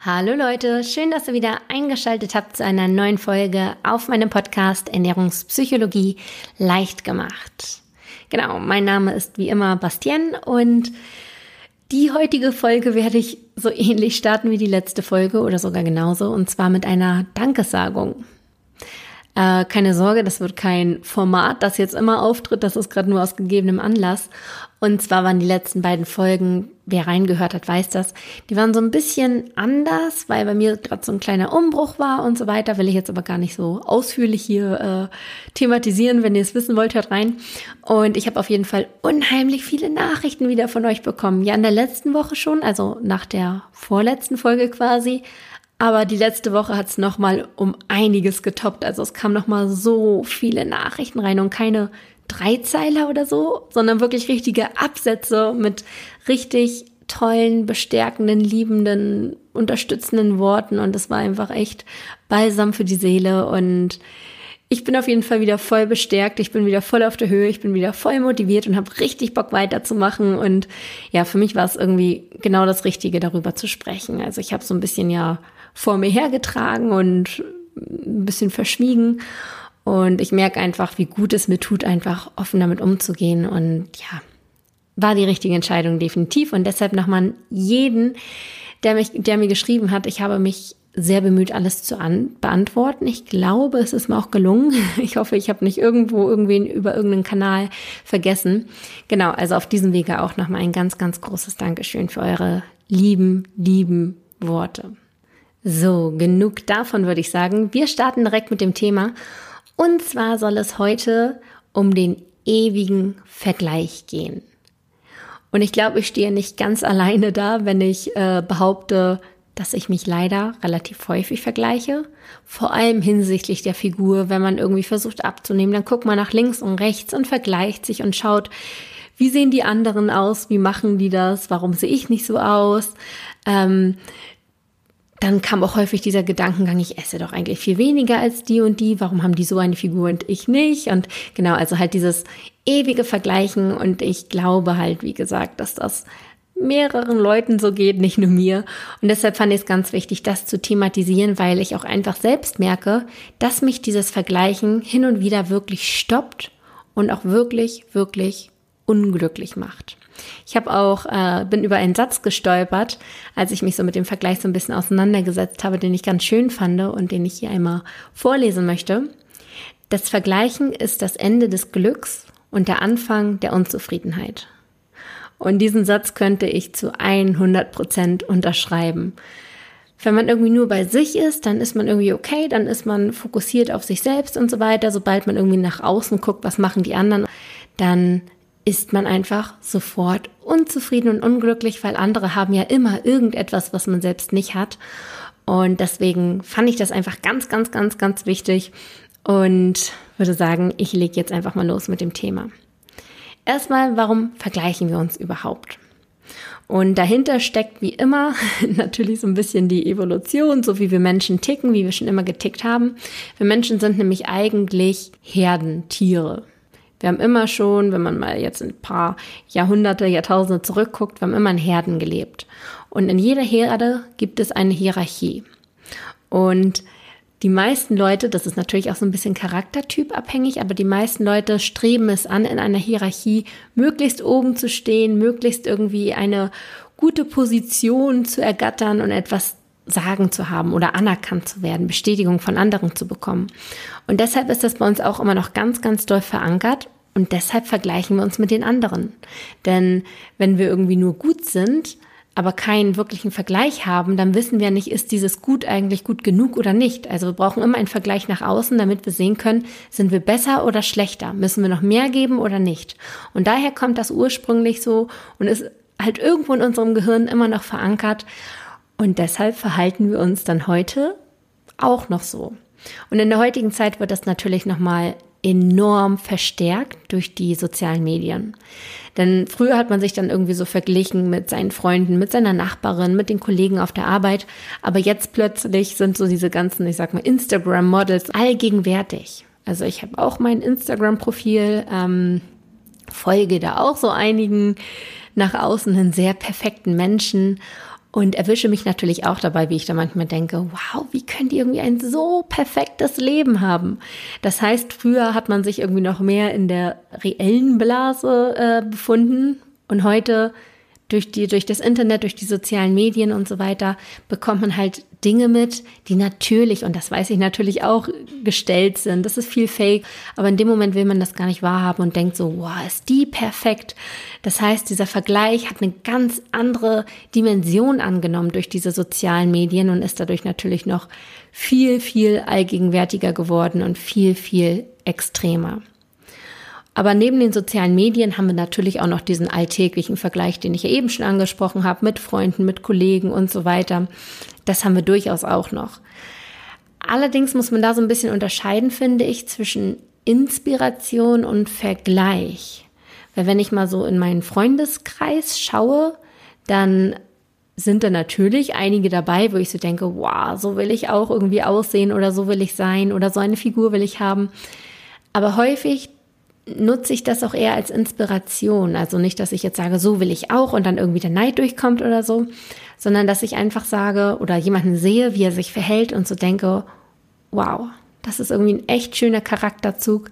Hallo Leute, schön, dass ihr wieder eingeschaltet habt zu einer neuen Folge auf meinem Podcast Ernährungspsychologie leicht gemacht. Genau, mein Name ist wie immer Bastien und die heutige Folge werde ich so ähnlich starten wie die letzte Folge oder sogar genauso und zwar mit einer Dankessagung. Äh, keine Sorge, das wird kein Format, das jetzt immer auftritt. Das ist gerade nur aus gegebenem Anlass. Und zwar waren die letzten beiden Folgen, wer reingehört hat, weiß das, die waren so ein bisschen anders, weil bei mir gerade so ein kleiner Umbruch war und so weiter. Will ich jetzt aber gar nicht so ausführlich hier äh, thematisieren. Wenn ihr es wissen wollt, hört rein. Und ich habe auf jeden Fall unheimlich viele Nachrichten wieder von euch bekommen. Ja, in der letzten Woche schon, also nach der vorletzten Folge quasi, aber die letzte Woche hat es nochmal um einiges getoppt. Also es kam nochmal so viele Nachrichten rein und keine Dreizeiler oder so, sondern wirklich richtige Absätze mit richtig tollen, bestärkenden, liebenden, unterstützenden Worten. Und es war einfach echt balsam für die Seele. Und ich bin auf jeden Fall wieder voll bestärkt. Ich bin wieder voll auf der Höhe. Ich bin wieder voll motiviert und habe richtig Bock weiterzumachen. Und ja, für mich war es irgendwie genau das Richtige, darüber zu sprechen. Also ich habe so ein bisschen ja vor mir hergetragen und ein bisschen verschwiegen. Und ich merke einfach, wie gut es mir tut, einfach offen damit umzugehen. Und ja, war die richtige Entscheidung definitiv. Und deshalb nochmal jeden, der, mich, der mir geschrieben hat, ich habe mich sehr bemüht, alles zu an, beantworten. Ich glaube, es ist mir auch gelungen. Ich hoffe, ich habe nicht irgendwo irgendwen über irgendeinen Kanal vergessen. Genau, also auf diesem Wege auch nochmal ein ganz, ganz großes Dankeschön für eure lieben, lieben Worte. So, genug davon würde ich sagen. Wir starten direkt mit dem Thema. Und zwar soll es heute um den ewigen Vergleich gehen. Und ich glaube, ich stehe nicht ganz alleine da, wenn ich äh, behaupte, dass ich mich leider relativ häufig vergleiche. Vor allem hinsichtlich der Figur, wenn man irgendwie versucht abzunehmen, dann guckt man nach links und rechts und vergleicht sich und schaut, wie sehen die anderen aus, wie machen die das, warum sehe ich nicht so aus. Ähm, dann kam auch häufig dieser Gedankengang, ich esse doch eigentlich viel weniger als die und die, warum haben die so eine Figur und ich nicht? Und genau, also halt dieses ewige Vergleichen und ich glaube halt, wie gesagt, dass das mehreren Leuten so geht, nicht nur mir. Und deshalb fand ich es ganz wichtig, das zu thematisieren, weil ich auch einfach selbst merke, dass mich dieses Vergleichen hin und wieder wirklich stoppt und auch wirklich, wirklich unglücklich macht. Ich habe auch, äh, bin über einen Satz gestolpert, als ich mich so mit dem Vergleich so ein bisschen auseinandergesetzt habe, den ich ganz schön fand und den ich hier einmal vorlesen möchte. Das Vergleichen ist das Ende des Glücks und der Anfang der Unzufriedenheit. Und diesen Satz könnte ich zu 100 Prozent unterschreiben. Wenn man irgendwie nur bei sich ist, dann ist man irgendwie okay, dann ist man fokussiert auf sich selbst und so weiter. Sobald man irgendwie nach außen guckt, was machen die anderen, dann ist man einfach sofort unzufrieden und unglücklich, weil andere haben ja immer irgendetwas, was man selbst nicht hat. Und deswegen fand ich das einfach ganz, ganz, ganz, ganz wichtig und würde sagen, ich lege jetzt einfach mal los mit dem Thema. Erstmal, warum vergleichen wir uns überhaupt? Und dahinter steckt wie immer natürlich so ein bisschen die Evolution, so wie wir Menschen ticken, wie wir schon immer getickt haben. Wir Menschen sind nämlich eigentlich Herdentiere. Wir haben immer schon, wenn man mal jetzt ein paar Jahrhunderte, Jahrtausende zurückguckt, wir haben immer in Herden gelebt. Und in jeder Herde gibt es eine Hierarchie. Und die meisten Leute, das ist natürlich auch so ein bisschen charaktertypabhängig, aber die meisten Leute streben es an, in einer Hierarchie möglichst oben zu stehen, möglichst irgendwie eine gute Position zu ergattern und etwas sagen zu haben oder anerkannt zu werden, Bestätigung von anderen zu bekommen. Und deshalb ist das bei uns auch immer noch ganz, ganz doll verankert und deshalb vergleichen wir uns mit den anderen. Denn wenn wir irgendwie nur gut sind, aber keinen wirklichen Vergleich haben, dann wissen wir nicht, ist dieses Gut eigentlich gut genug oder nicht. Also wir brauchen immer einen Vergleich nach außen, damit wir sehen können, sind wir besser oder schlechter? Müssen wir noch mehr geben oder nicht? Und daher kommt das ursprünglich so und ist halt irgendwo in unserem Gehirn immer noch verankert. Und deshalb verhalten wir uns dann heute auch noch so. Und in der heutigen Zeit wird das natürlich nochmal enorm verstärkt durch die sozialen Medien. Denn früher hat man sich dann irgendwie so verglichen mit seinen Freunden, mit seiner Nachbarin, mit den Kollegen auf der Arbeit. Aber jetzt plötzlich sind so diese ganzen, ich sag mal, Instagram-Models allgegenwärtig. Also ich habe auch mein Instagram-Profil, ähm, folge da auch so einigen nach außen hin sehr perfekten Menschen und erwische mich natürlich auch dabei, wie ich da manchmal denke, wow, wie könnt ihr irgendwie ein so perfektes Leben haben? Das heißt, früher hat man sich irgendwie noch mehr in der reellen Blase äh, befunden und heute durch die, durch das Internet, durch die sozialen Medien und so weiter bekommt man halt Dinge mit, die natürlich, und das weiß ich natürlich auch, gestellt sind. Das ist viel Fake, aber in dem Moment will man das gar nicht wahrhaben und denkt so, wow, ist die perfekt. Das heißt, dieser Vergleich hat eine ganz andere Dimension angenommen durch diese sozialen Medien und ist dadurch natürlich noch viel, viel allgegenwärtiger geworden und viel, viel extremer. Aber neben den sozialen Medien haben wir natürlich auch noch diesen alltäglichen Vergleich, den ich ja eben schon angesprochen habe, mit Freunden, mit Kollegen und so weiter. Das haben wir durchaus auch noch. Allerdings muss man da so ein bisschen unterscheiden, finde ich, zwischen Inspiration und Vergleich. Weil wenn ich mal so in meinen Freundeskreis schaue, dann sind da natürlich einige dabei, wo ich so denke, wow, so will ich auch irgendwie aussehen oder so will ich sein oder so eine Figur will ich haben. Aber häufig nutze ich das auch eher als Inspiration. Also nicht, dass ich jetzt sage, so will ich auch und dann irgendwie der Neid durchkommt oder so, sondern dass ich einfach sage oder jemanden sehe, wie er sich verhält und so denke, wow, das ist irgendwie ein echt schöner Charakterzug.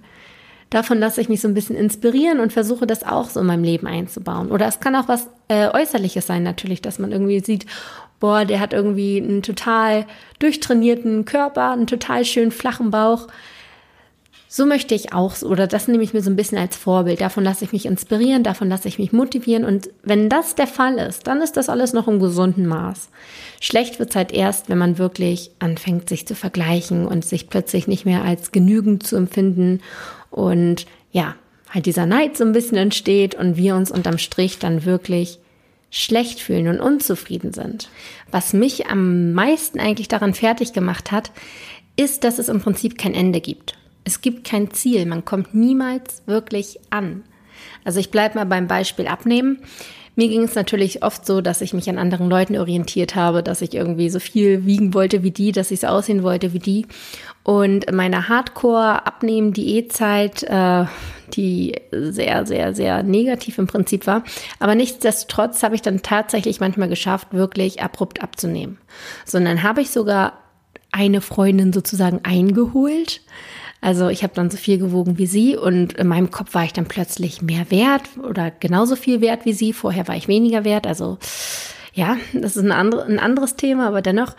Davon lasse ich mich so ein bisschen inspirieren und versuche das auch so in meinem Leben einzubauen. Oder es kann auch was äh, Äußerliches sein natürlich, dass man irgendwie sieht, boah, der hat irgendwie einen total durchtrainierten Körper, einen total schönen flachen Bauch so möchte ich auch, oder das nehme ich mir so ein bisschen als Vorbild. Davon lasse ich mich inspirieren, davon lasse ich mich motivieren. Und wenn das der Fall ist, dann ist das alles noch im gesunden Maß. Schlecht wird es halt erst, wenn man wirklich anfängt, sich zu vergleichen und sich plötzlich nicht mehr als genügend zu empfinden und ja, halt dieser Neid so ein bisschen entsteht und wir uns unterm Strich dann wirklich schlecht fühlen und unzufrieden sind. Was mich am meisten eigentlich daran fertig gemacht hat, ist, dass es im Prinzip kein Ende gibt. Es gibt kein Ziel, man kommt niemals wirklich an. Also ich bleibe mal beim Beispiel abnehmen. Mir ging es natürlich oft so, dass ich mich an anderen Leuten orientiert habe, dass ich irgendwie so viel wiegen wollte wie die, dass ich so aussehen wollte wie die. Und in meiner Hardcore-Abnehmen-Diätzeit, äh, die sehr, sehr, sehr negativ im Prinzip war. Aber nichtsdestotrotz habe ich dann tatsächlich manchmal geschafft, wirklich abrupt abzunehmen. Sondern habe ich sogar eine Freundin sozusagen eingeholt also ich habe dann so viel gewogen wie sie und in meinem Kopf war ich dann plötzlich mehr wert oder genauso viel wert wie sie. Vorher war ich weniger wert. Also ja, das ist ein, andre, ein anderes Thema, aber dennoch.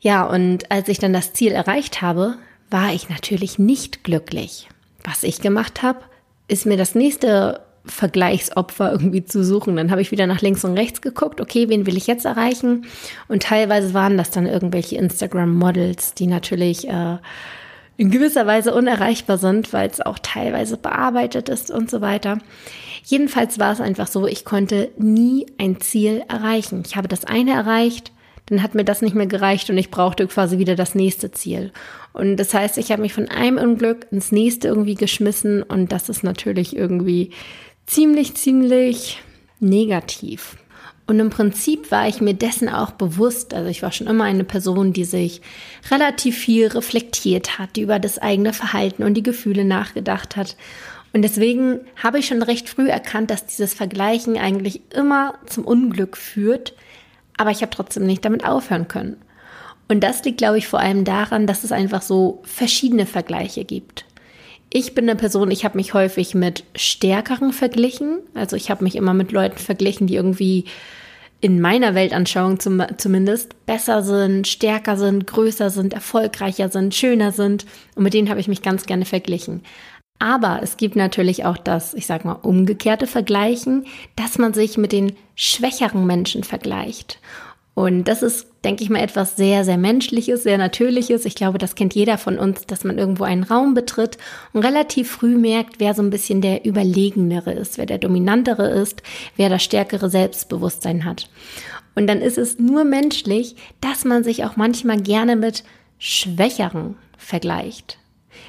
Ja, und als ich dann das Ziel erreicht habe, war ich natürlich nicht glücklich. Was ich gemacht habe, ist mir das nächste Vergleichsopfer irgendwie zu suchen. Dann habe ich wieder nach links und rechts geguckt, okay, wen will ich jetzt erreichen? Und teilweise waren das dann irgendwelche Instagram-Models, die natürlich äh, in gewisser Weise unerreichbar sind, weil es auch teilweise bearbeitet ist und so weiter. Jedenfalls war es einfach so, ich konnte nie ein Ziel erreichen. Ich habe das eine erreicht, dann hat mir das nicht mehr gereicht und ich brauchte quasi wieder das nächste Ziel. Und das heißt, ich habe mich von einem Unglück ins nächste irgendwie geschmissen und das ist natürlich irgendwie ziemlich, ziemlich negativ. Und im Prinzip war ich mir dessen auch bewusst. Also ich war schon immer eine Person, die sich relativ viel reflektiert hat, die über das eigene Verhalten und die Gefühle nachgedacht hat. Und deswegen habe ich schon recht früh erkannt, dass dieses Vergleichen eigentlich immer zum Unglück führt. Aber ich habe trotzdem nicht damit aufhören können. Und das liegt, glaube ich, vor allem daran, dass es einfach so verschiedene Vergleiche gibt. Ich bin eine Person, ich habe mich häufig mit Stärkeren verglichen. Also ich habe mich immer mit Leuten verglichen, die irgendwie in meiner Weltanschauung zum, zumindest besser sind, stärker sind, größer sind, erfolgreicher sind, schöner sind. Und mit denen habe ich mich ganz gerne verglichen. Aber es gibt natürlich auch das, ich sag mal, umgekehrte Vergleichen, dass man sich mit den schwächeren Menschen vergleicht. Und das ist, denke ich mal, etwas sehr, sehr Menschliches, sehr Natürliches. Ich glaube, das kennt jeder von uns, dass man irgendwo einen Raum betritt und relativ früh merkt, wer so ein bisschen der Überlegenere ist, wer der Dominantere ist, wer das stärkere Selbstbewusstsein hat. Und dann ist es nur menschlich, dass man sich auch manchmal gerne mit Schwächeren vergleicht.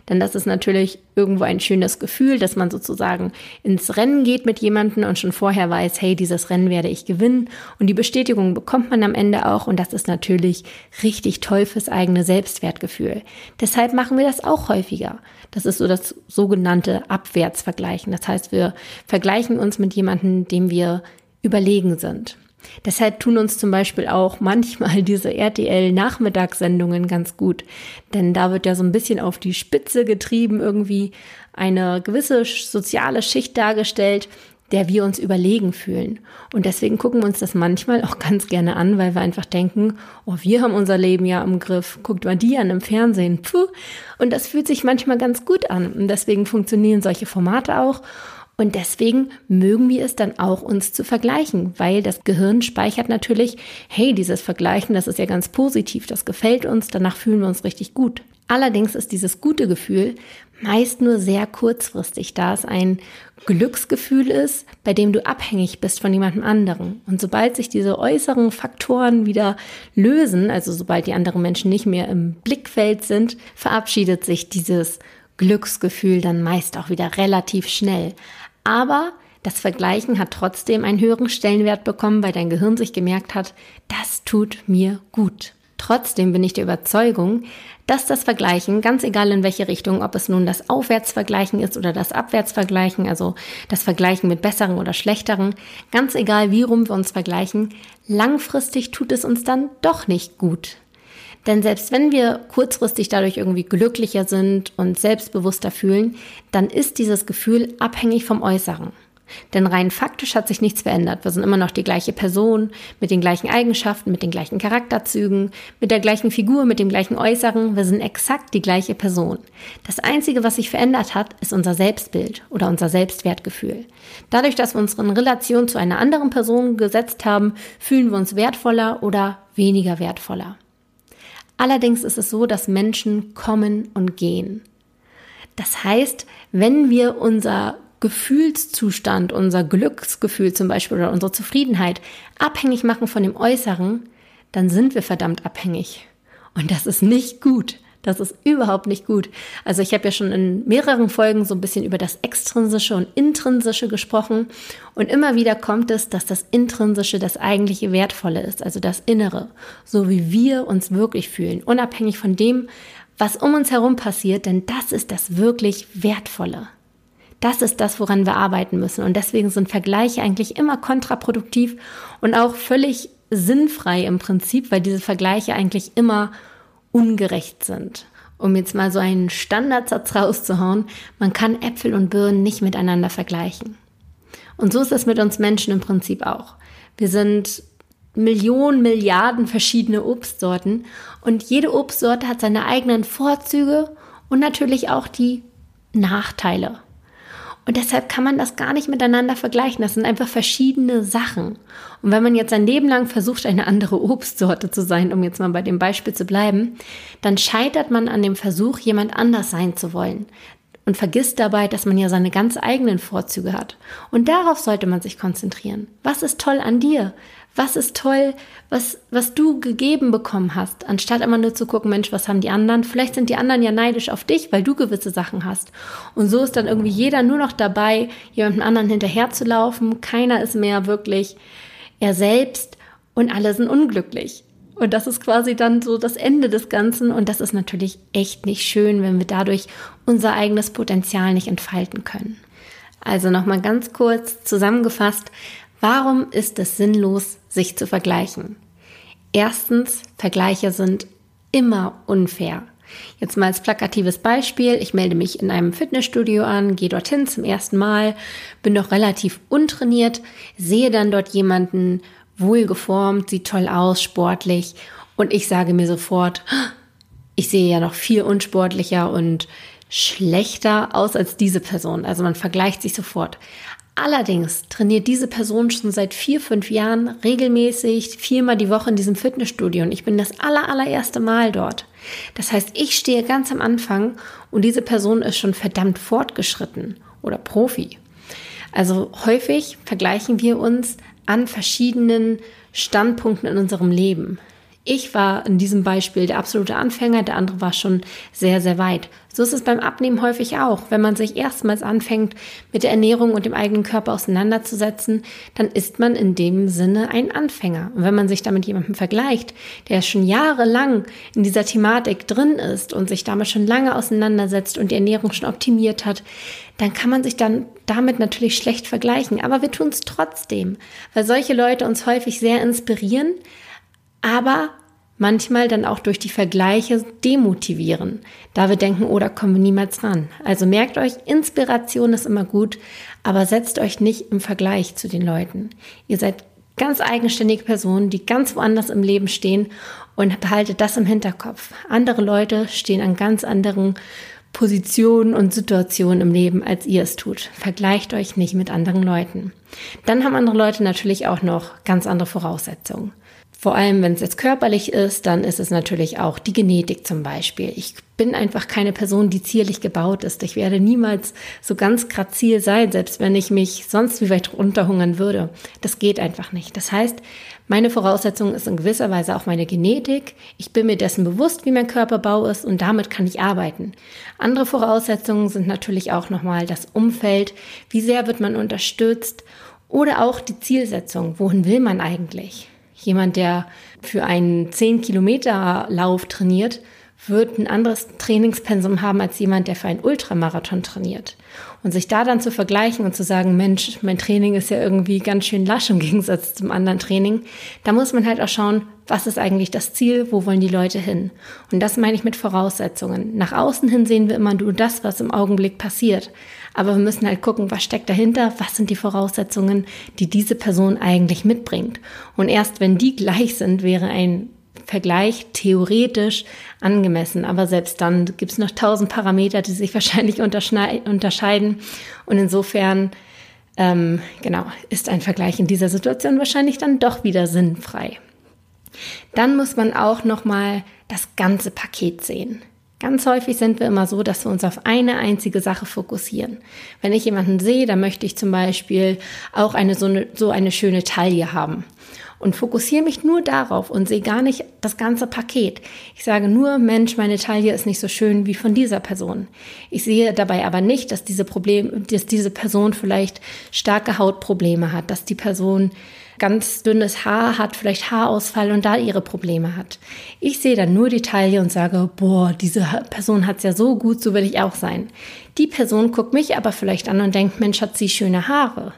Denn das ist natürlich irgendwo ein schönes Gefühl, dass man sozusagen ins Rennen geht mit jemandem und schon vorher weiß, hey, dieses Rennen werde ich gewinnen. Und die Bestätigung bekommt man am Ende auch. Und das ist natürlich richtig toll fürs eigene Selbstwertgefühl. Deshalb machen wir das auch häufiger. Das ist so das sogenannte Abwärtsvergleichen. Das heißt, wir vergleichen uns mit jemandem, dem wir überlegen sind. Deshalb tun uns zum Beispiel auch manchmal diese RTL-Nachmittagssendungen ganz gut. Denn da wird ja so ein bisschen auf die Spitze getrieben, irgendwie eine gewisse soziale Schicht dargestellt, der wir uns überlegen fühlen. Und deswegen gucken wir uns das manchmal auch ganz gerne an, weil wir einfach denken, oh, wir haben unser Leben ja im Griff. Guckt mal die an im Fernsehen. Puh. Und das fühlt sich manchmal ganz gut an. Und deswegen funktionieren solche Formate auch. Und deswegen mögen wir es dann auch, uns zu vergleichen, weil das Gehirn speichert natürlich, hey, dieses Vergleichen, das ist ja ganz positiv, das gefällt uns, danach fühlen wir uns richtig gut. Allerdings ist dieses gute Gefühl meist nur sehr kurzfristig, da es ein Glücksgefühl ist, bei dem du abhängig bist von jemandem anderen. Und sobald sich diese äußeren Faktoren wieder lösen, also sobald die anderen Menschen nicht mehr im Blickfeld sind, verabschiedet sich dieses Glücksgefühl dann meist auch wieder relativ schnell. Aber das Vergleichen hat trotzdem einen höheren Stellenwert bekommen, weil dein Gehirn sich gemerkt hat, das tut mir gut. Trotzdem bin ich der Überzeugung, dass das Vergleichen, ganz egal in welche Richtung, ob es nun das Aufwärtsvergleichen ist oder das Abwärtsvergleichen, also das Vergleichen mit besseren oder schlechteren, ganz egal wie rum wir uns vergleichen, langfristig tut es uns dann doch nicht gut. Denn selbst wenn wir kurzfristig dadurch irgendwie glücklicher sind und selbstbewusster fühlen, dann ist dieses Gefühl abhängig vom Äußeren. Denn rein faktisch hat sich nichts verändert. Wir sind immer noch die gleiche Person mit den gleichen Eigenschaften, mit den gleichen Charakterzügen, mit der gleichen Figur, mit dem gleichen Äußeren. Wir sind exakt die gleiche Person. Das Einzige, was sich verändert hat, ist unser Selbstbild oder unser Selbstwertgefühl. Dadurch, dass wir uns in Relation zu einer anderen Person gesetzt haben, fühlen wir uns wertvoller oder weniger wertvoller. Allerdings ist es so, dass Menschen kommen und gehen. Das heißt, wenn wir unser Gefühlszustand, unser Glücksgefühl zum Beispiel oder unsere Zufriedenheit abhängig machen von dem Äußeren, dann sind wir verdammt abhängig. Und das ist nicht gut. Das ist überhaupt nicht gut. Also ich habe ja schon in mehreren Folgen so ein bisschen über das Extrinsische und Intrinsische gesprochen. Und immer wieder kommt es, dass das Intrinsische das eigentliche Wertvolle ist, also das Innere, so wie wir uns wirklich fühlen, unabhängig von dem, was um uns herum passiert, denn das ist das wirklich Wertvolle. Das ist das, woran wir arbeiten müssen. Und deswegen sind Vergleiche eigentlich immer kontraproduktiv und auch völlig sinnfrei im Prinzip, weil diese Vergleiche eigentlich immer ungerecht sind. Um jetzt mal so einen Standardsatz rauszuhauen, man kann Äpfel und Birnen nicht miteinander vergleichen. Und so ist es mit uns Menschen im Prinzip auch. Wir sind Millionen, Milliarden verschiedene Obstsorten und jede Obstsorte hat seine eigenen Vorzüge und natürlich auch die Nachteile. Und deshalb kann man das gar nicht miteinander vergleichen. Das sind einfach verschiedene Sachen. Und wenn man jetzt ein Leben lang versucht, eine andere Obstsorte zu sein, um jetzt mal bei dem Beispiel zu bleiben, dann scheitert man an dem Versuch, jemand anders sein zu wollen. Und vergisst dabei, dass man ja seine ganz eigenen Vorzüge hat. Und darauf sollte man sich konzentrieren. Was ist toll an dir? was ist toll, was, was du gegeben bekommen hast, anstatt immer nur zu gucken, Mensch, was haben die anderen? Vielleicht sind die anderen ja neidisch auf dich, weil du gewisse Sachen hast. Und so ist dann irgendwie jeder nur noch dabei, jemandem anderen hinterherzulaufen. Keiner ist mehr wirklich er selbst und alle sind unglücklich. Und das ist quasi dann so das Ende des Ganzen. Und das ist natürlich echt nicht schön, wenn wir dadurch unser eigenes Potenzial nicht entfalten können. Also nochmal ganz kurz zusammengefasst, Warum ist es sinnlos, sich zu vergleichen? Erstens, Vergleiche sind immer unfair. Jetzt mal als plakatives Beispiel. Ich melde mich in einem Fitnessstudio an, gehe dorthin zum ersten Mal, bin noch relativ untrainiert, sehe dann dort jemanden wohlgeformt, sieht toll aus, sportlich und ich sage mir sofort, ich sehe ja noch viel unsportlicher und schlechter aus als diese Person. Also man vergleicht sich sofort. Allerdings trainiert diese Person schon seit vier, fünf Jahren regelmäßig viermal die Woche in diesem Fitnessstudio und ich bin das aller, allererste Mal dort. Das heißt, ich stehe ganz am Anfang und diese Person ist schon verdammt fortgeschritten oder Profi. Also häufig vergleichen wir uns an verschiedenen Standpunkten in unserem Leben. Ich war in diesem Beispiel der absolute Anfänger, der andere war schon sehr, sehr weit. So ist es beim Abnehmen häufig auch. Wenn man sich erstmals anfängt, mit der Ernährung und dem eigenen Körper auseinanderzusetzen, dann ist man in dem Sinne ein Anfänger. Und wenn man sich damit jemandem vergleicht, der schon jahrelang in dieser Thematik drin ist und sich damit schon lange auseinandersetzt und die Ernährung schon optimiert hat, dann kann man sich dann damit natürlich schlecht vergleichen. Aber wir tun es trotzdem, weil solche Leute uns häufig sehr inspirieren, aber manchmal dann auch durch die Vergleiche demotivieren, da wir denken, oh, da kommen wir niemals ran. Also merkt euch, Inspiration ist immer gut, aber setzt euch nicht im Vergleich zu den Leuten. Ihr seid ganz eigenständige Personen, die ganz woanders im Leben stehen und behaltet das im Hinterkopf. Andere Leute stehen an ganz anderen Positionen und Situationen im Leben, als ihr es tut. Vergleicht euch nicht mit anderen Leuten. Dann haben andere Leute natürlich auch noch ganz andere Voraussetzungen. Vor allem, wenn es jetzt körperlich ist, dann ist es natürlich auch die Genetik zum Beispiel. Ich bin einfach keine Person, die zierlich gebaut ist. Ich werde niemals so ganz grazil sein, selbst wenn ich mich sonst wie weit runterhungern würde. Das geht einfach nicht. Das heißt, meine Voraussetzung ist in gewisser Weise auch meine Genetik. Ich bin mir dessen bewusst, wie mein Körperbau ist und damit kann ich arbeiten. Andere Voraussetzungen sind natürlich auch nochmal das Umfeld. Wie sehr wird man unterstützt? Oder auch die Zielsetzung. Wohin will man eigentlich? Jemand, der für einen 10-Kilometer-Lauf trainiert, wird ein anderes Trainingspensum haben als jemand, der für einen Ultramarathon trainiert. Und sich da dann zu vergleichen und zu sagen, Mensch, mein Training ist ja irgendwie ganz schön lasch im Gegensatz zum anderen Training, da muss man halt auch schauen, was ist eigentlich das Ziel, wo wollen die Leute hin? Und das meine ich mit Voraussetzungen. Nach außen hin sehen wir immer nur das, was im Augenblick passiert. Aber wir müssen halt gucken, was steckt dahinter, was sind die Voraussetzungen, die diese Person eigentlich mitbringt. Und erst wenn die gleich sind, wäre ein Vergleich theoretisch angemessen. Aber selbst dann gibt es noch tausend Parameter, die sich wahrscheinlich unterscheiden. Und insofern, ähm, genau, ist ein Vergleich in dieser Situation wahrscheinlich dann doch wieder sinnfrei. Dann muss man auch noch mal das ganze Paket sehen. Ganz häufig sind wir immer so, dass wir uns auf eine einzige Sache fokussieren. Wenn ich jemanden sehe, dann möchte ich zum Beispiel auch eine so, eine so eine schöne Taille haben und fokussiere mich nur darauf und sehe gar nicht das ganze Paket. Ich sage nur, Mensch, meine Taille ist nicht so schön wie von dieser Person. Ich sehe dabei aber nicht, dass diese Problem, dass diese Person vielleicht starke Hautprobleme hat, dass die Person ganz dünnes Haar hat, vielleicht Haarausfall und da ihre Probleme hat. Ich sehe dann nur die Taille und sage, boah, diese Person hat es ja so gut, so will ich auch sein. Die Person guckt mich aber vielleicht an und denkt, Mensch, hat sie schöne Haare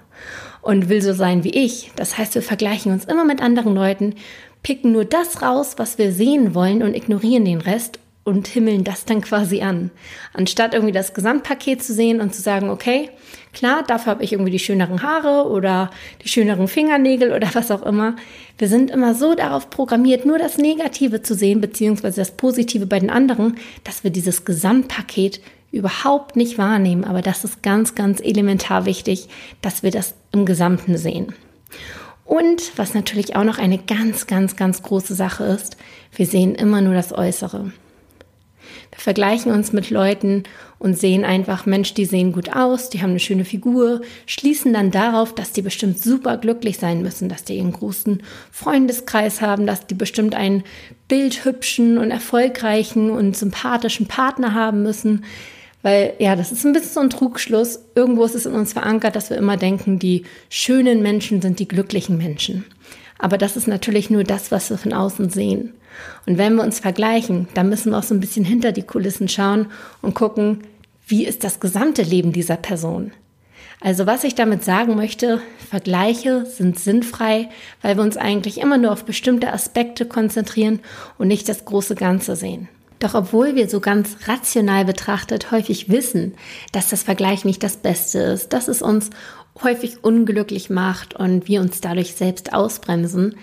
und will so sein wie ich. Das heißt, wir vergleichen uns immer mit anderen Leuten, picken nur das raus, was wir sehen wollen und ignorieren den Rest und himmeln das dann quasi an. Anstatt irgendwie das Gesamtpaket zu sehen und zu sagen, okay, klar, dafür habe ich irgendwie die schöneren Haare oder die schöneren Fingernägel oder was auch immer. Wir sind immer so darauf programmiert, nur das Negative zu sehen, beziehungsweise das Positive bei den anderen, dass wir dieses Gesamtpaket überhaupt nicht wahrnehmen. Aber das ist ganz, ganz elementar wichtig, dass wir das im Gesamten sehen. Und was natürlich auch noch eine ganz, ganz, ganz große Sache ist, wir sehen immer nur das Äußere. Wir vergleichen uns mit Leuten und sehen einfach, Mensch, die sehen gut aus, die haben eine schöne Figur, schließen dann darauf, dass die bestimmt super glücklich sein müssen, dass die einen großen Freundeskreis haben, dass die bestimmt einen bildhübschen und erfolgreichen und sympathischen Partner haben müssen. Weil ja, das ist ein bisschen so ein Trugschluss. Irgendwo ist es in uns verankert, dass wir immer denken, die schönen Menschen sind die glücklichen Menschen. Aber das ist natürlich nur das, was wir von außen sehen. Und wenn wir uns vergleichen, dann müssen wir auch so ein bisschen hinter die Kulissen schauen und gucken, wie ist das gesamte Leben dieser Person. Also was ich damit sagen möchte, Vergleiche sind sinnfrei, weil wir uns eigentlich immer nur auf bestimmte Aspekte konzentrieren und nicht das große Ganze sehen. Doch obwohl wir so ganz rational betrachtet häufig wissen, dass das Vergleich nicht das Beste ist, dass es uns häufig unglücklich macht und wir uns dadurch selbst ausbremsen,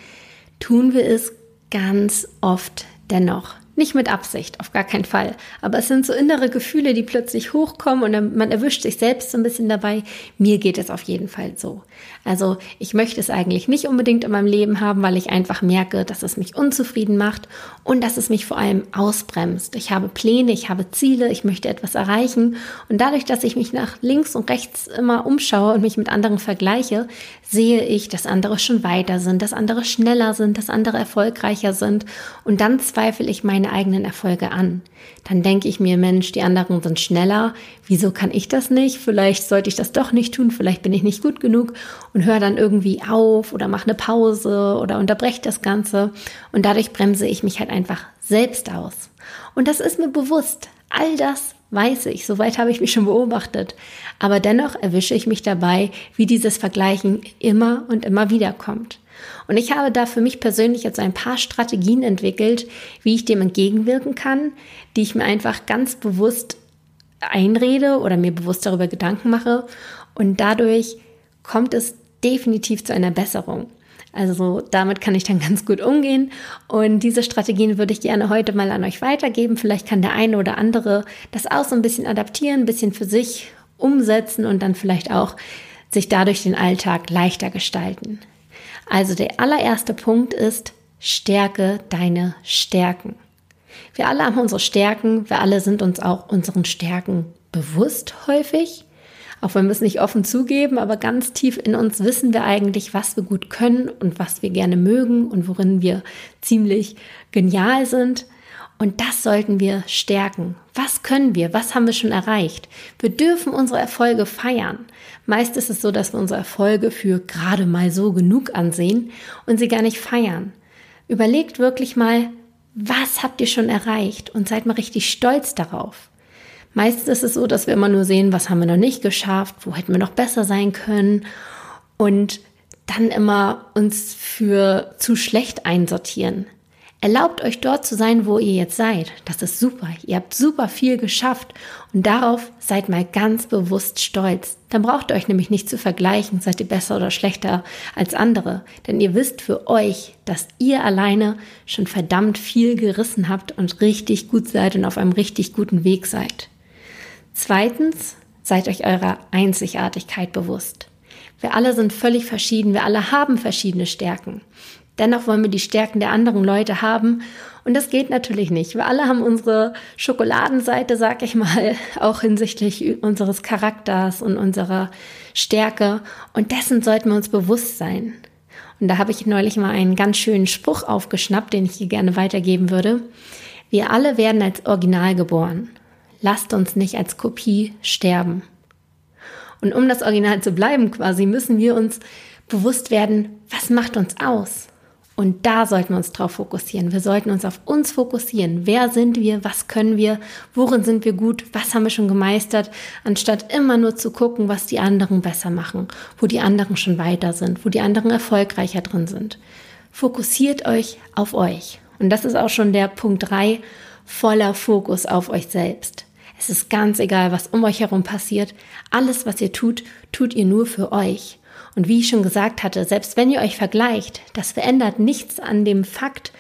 tun wir es ganz oft dennoch. Nicht mit Absicht, auf gar keinen Fall. Aber es sind so innere Gefühle, die plötzlich hochkommen und man erwischt sich selbst so ein bisschen dabei. Mir geht es auf jeden Fall so. Also ich möchte es eigentlich nicht unbedingt in meinem Leben haben, weil ich einfach merke, dass es mich unzufrieden macht und dass es mich vor allem ausbremst. Ich habe Pläne, ich habe Ziele, ich möchte etwas erreichen und dadurch, dass ich mich nach links und rechts immer umschaue und mich mit anderen vergleiche, sehe ich, dass andere schon weiter sind, dass andere schneller sind, dass andere erfolgreicher sind und dann zweifle ich meine eigenen Erfolge an. Dann denke ich mir, Mensch, die anderen sind schneller, wieso kann ich das nicht? Vielleicht sollte ich das doch nicht tun, vielleicht bin ich nicht gut genug und höre dann irgendwie auf oder mache eine Pause oder unterbreche das Ganze und dadurch bremse ich mich halt einfach selbst aus. Und das ist mir bewusst. All das weiß ich, soweit habe ich mich schon beobachtet. Aber dennoch erwische ich mich dabei, wie dieses Vergleichen immer und immer wieder kommt. Und ich habe da für mich persönlich jetzt ein paar Strategien entwickelt, wie ich dem entgegenwirken kann, die ich mir einfach ganz bewusst einrede oder mir bewusst darüber Gedanken mache. Und dadurch kommt es definitiv zu einer Besserung. Also damit kann ich dann ganz gut umgehen. Und diese Strategien würde ich gerne heute mal an euch weitergeben. Vielleicht kann der eine oder andere das auch so ein bisschen adaptieren, ein bisschen für sich umsetzen und dann vielleicht auch sich dadurch den Alltag leichter gestalten. Also der allererste Punkt ist, stärke deine Stärken. Wir alle haben unsere Stärken, wir alle sind uns auch unseren Stärken bewusst häufig. Auch wenn wir es nicht offen zugeben, aber ganz tief in uns wissen wir eigentlich, was wir gut können und was wir gerne mögen und worin wir ziemlich genial sind. Und das sollten wir stärken. Was können wir? Was haben wir schon erreicht? Wir dürfen unsere Erfolge feiern. Meist ist es so, dass wir unsere Erfolge für gerade mal so genug ansehen und sie gar nicht feiern. Überlegt wirklich mal, was habt ihr schon erreicht und seid mal richtig stolz darauf. Meist ist es so, dass wir immer nur sehen, was haben wir noch nicht geschafft, wo hätten wir noch besser sein können und dann immer uns für zu schlecht einsortieren. Erlaubt euch dort zu sein, wo ihr jetzt seid. Das ist super. Ihr habt super viel geschafft und darauf seid mal ganz bewusst stolz. Dann braucht ihr euch nämlich nicht zu vergleichen, seid ihr besser oder schlechter als andere, denn ihr wisst für euch, dass ihr alleine schon verdammt viel gerissen habt und richtig gut seid und auf einem richtig guten Weg seid. Zweitens, seid euch eurer Einzigartigkeit bewusst. Wir alle sind völlig verschieden, wir alle haben verschiedene Stärken. Dennoch wollen wir die Stärken der anderen Leute haben. Und das geht natürlich nicht. Wir alle haben unsere Schokoladenseite, sag ich mal, auch hinsichtlich unseres Charakters und unserer Stärke. Und dessen sollten wir uns bewusst sein. Und da habe ich neulich mal einen ganz schönen Spruch aufgeschnappt, den ich hier gerne weitergeben würde. Wir alle werden als Original geboren. Lasst uns nicht als Kopie sterben. Und um das Original zu bleiben quasi, müssen wir uns bewusst werden, was macht uns aus? Und da sollten wir uns drauf fokussieren. Wir sollten uns auf uns fokussieren. Wer sind wir? Was können wir? Worin sind wir gut? Was haben wir schon gemeistert? Anstatt immer nur zu gucken, was die anderen besser machen, wo die anderen schon weiter sind, wo die anderen erfolgreicher drin sind. Fokussiert euch auf euch. Und das ist auch schon der Punkt drei voller Fokus auf euch selbst. Es ist ganz egal, was um euch herum passiert. Alles, was ihr tut, tut ihr nur für euch. Und wie ich schon gesagt hatte, selbst wenn ihr euch vergleicht, das verändert nichts an dem Fakt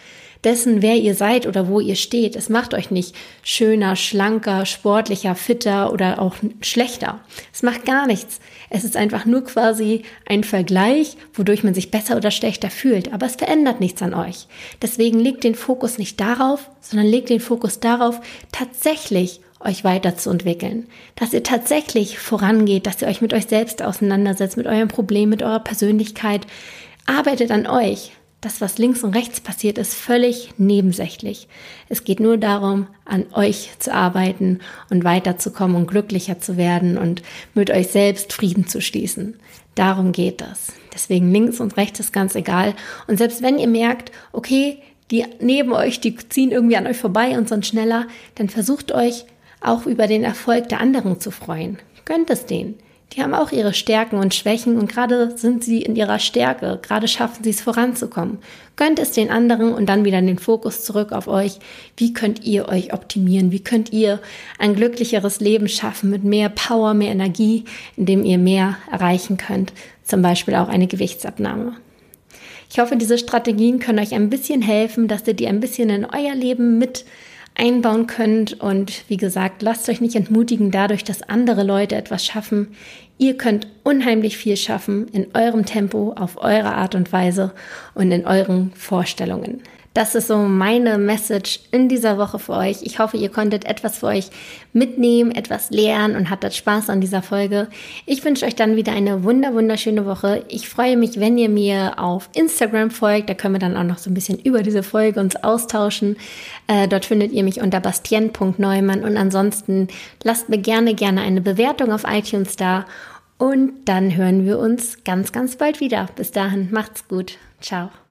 dessen, wer ihr seid oder wo ihr steht. Es macht euch nicht schöner, schlanker, sportlicher, fitter oder auch schlechter. Es macht gar nichts. Es ist einfach nur quasi ein Vergleich, wodurch man sich besser oder schlechter fühlt. Aber es verändert nichts an euch. Deswegen legt den Fokus nicht darauf, sondern legt den Fokus darauf, tatsächlich euch weiterzuentwickeln, dass ihr tatsächlich vorangeht, dass ihr euch mit euch selbst auseinandersetzt, mit eurem Problem, mit eurer Persönlichkeit. Arbeitet an euch. Das, was links und rechts passiert, ist völlig nebensächlich. Es geht nur darum, an euch zu arbeiten und weiterzukommen und glücklicher zu werden und mit euch selbst Frieden zu schließen. Darum geht es. Deswegen links und rechts ist ganz egal. Und selbst wenn ihr merkt, okay, die neben euch, die ziehen irgendwie an euch vorbei und sind schneller, dann versucht euch auch über den Erfolg der anderen zu freuen. Gönnt es denen. Die haben auch ihre Stärken und Schwächen und gerade sind sie in ihrer Stärke, gerade schaffen sie es voranzukommen. Gönnt es den anderen und dann wieder den Fokus zurück auf euch. Wie könnt ihr euch optimieren? Wie könnt ihr ein glücklicheres Leben schaffen mit mehr Power, mehr Energie, indem ihr mehr erreichen könnt? Zum Beispiel auch eine Gewichtsabnahme. Ich hoffe, diese Strategien können euch ein bisschen helfen, dass ihr die ein bisschen in euer Leben mit einbauen könnt. Und wie gesagt, lasst euch nicht entmutigen dadurch, dass andere Leute etwas schaffen. Ihr könnt unheimlich viel schaffen in eurem Tempo, auf eure Art und Weise und in euren Vorstellungen. Das ist so meine Message in dieser Woche für euch. Ich hoffe, ihr konntet etwas für euch mitnehmen, etwas lernen und hattet Spaß an dieser Folge. Ich wünsche euch dann wieder eine wunder wunderschöne Woche. Ich freue mich, wenn ihr mir auf Instagram folgt. Da können wir dann auch noch so ein bisschen über diese Folge uns austauschen. Äh, dort findet ihr mich unter bastien.neumann und ansonsten lasst mir gerne, gerne eine Bewertung auf iTunes da und dann hören wir uns ganz, ganz bald wieder. Bis dahin, macht's gut. Ciao.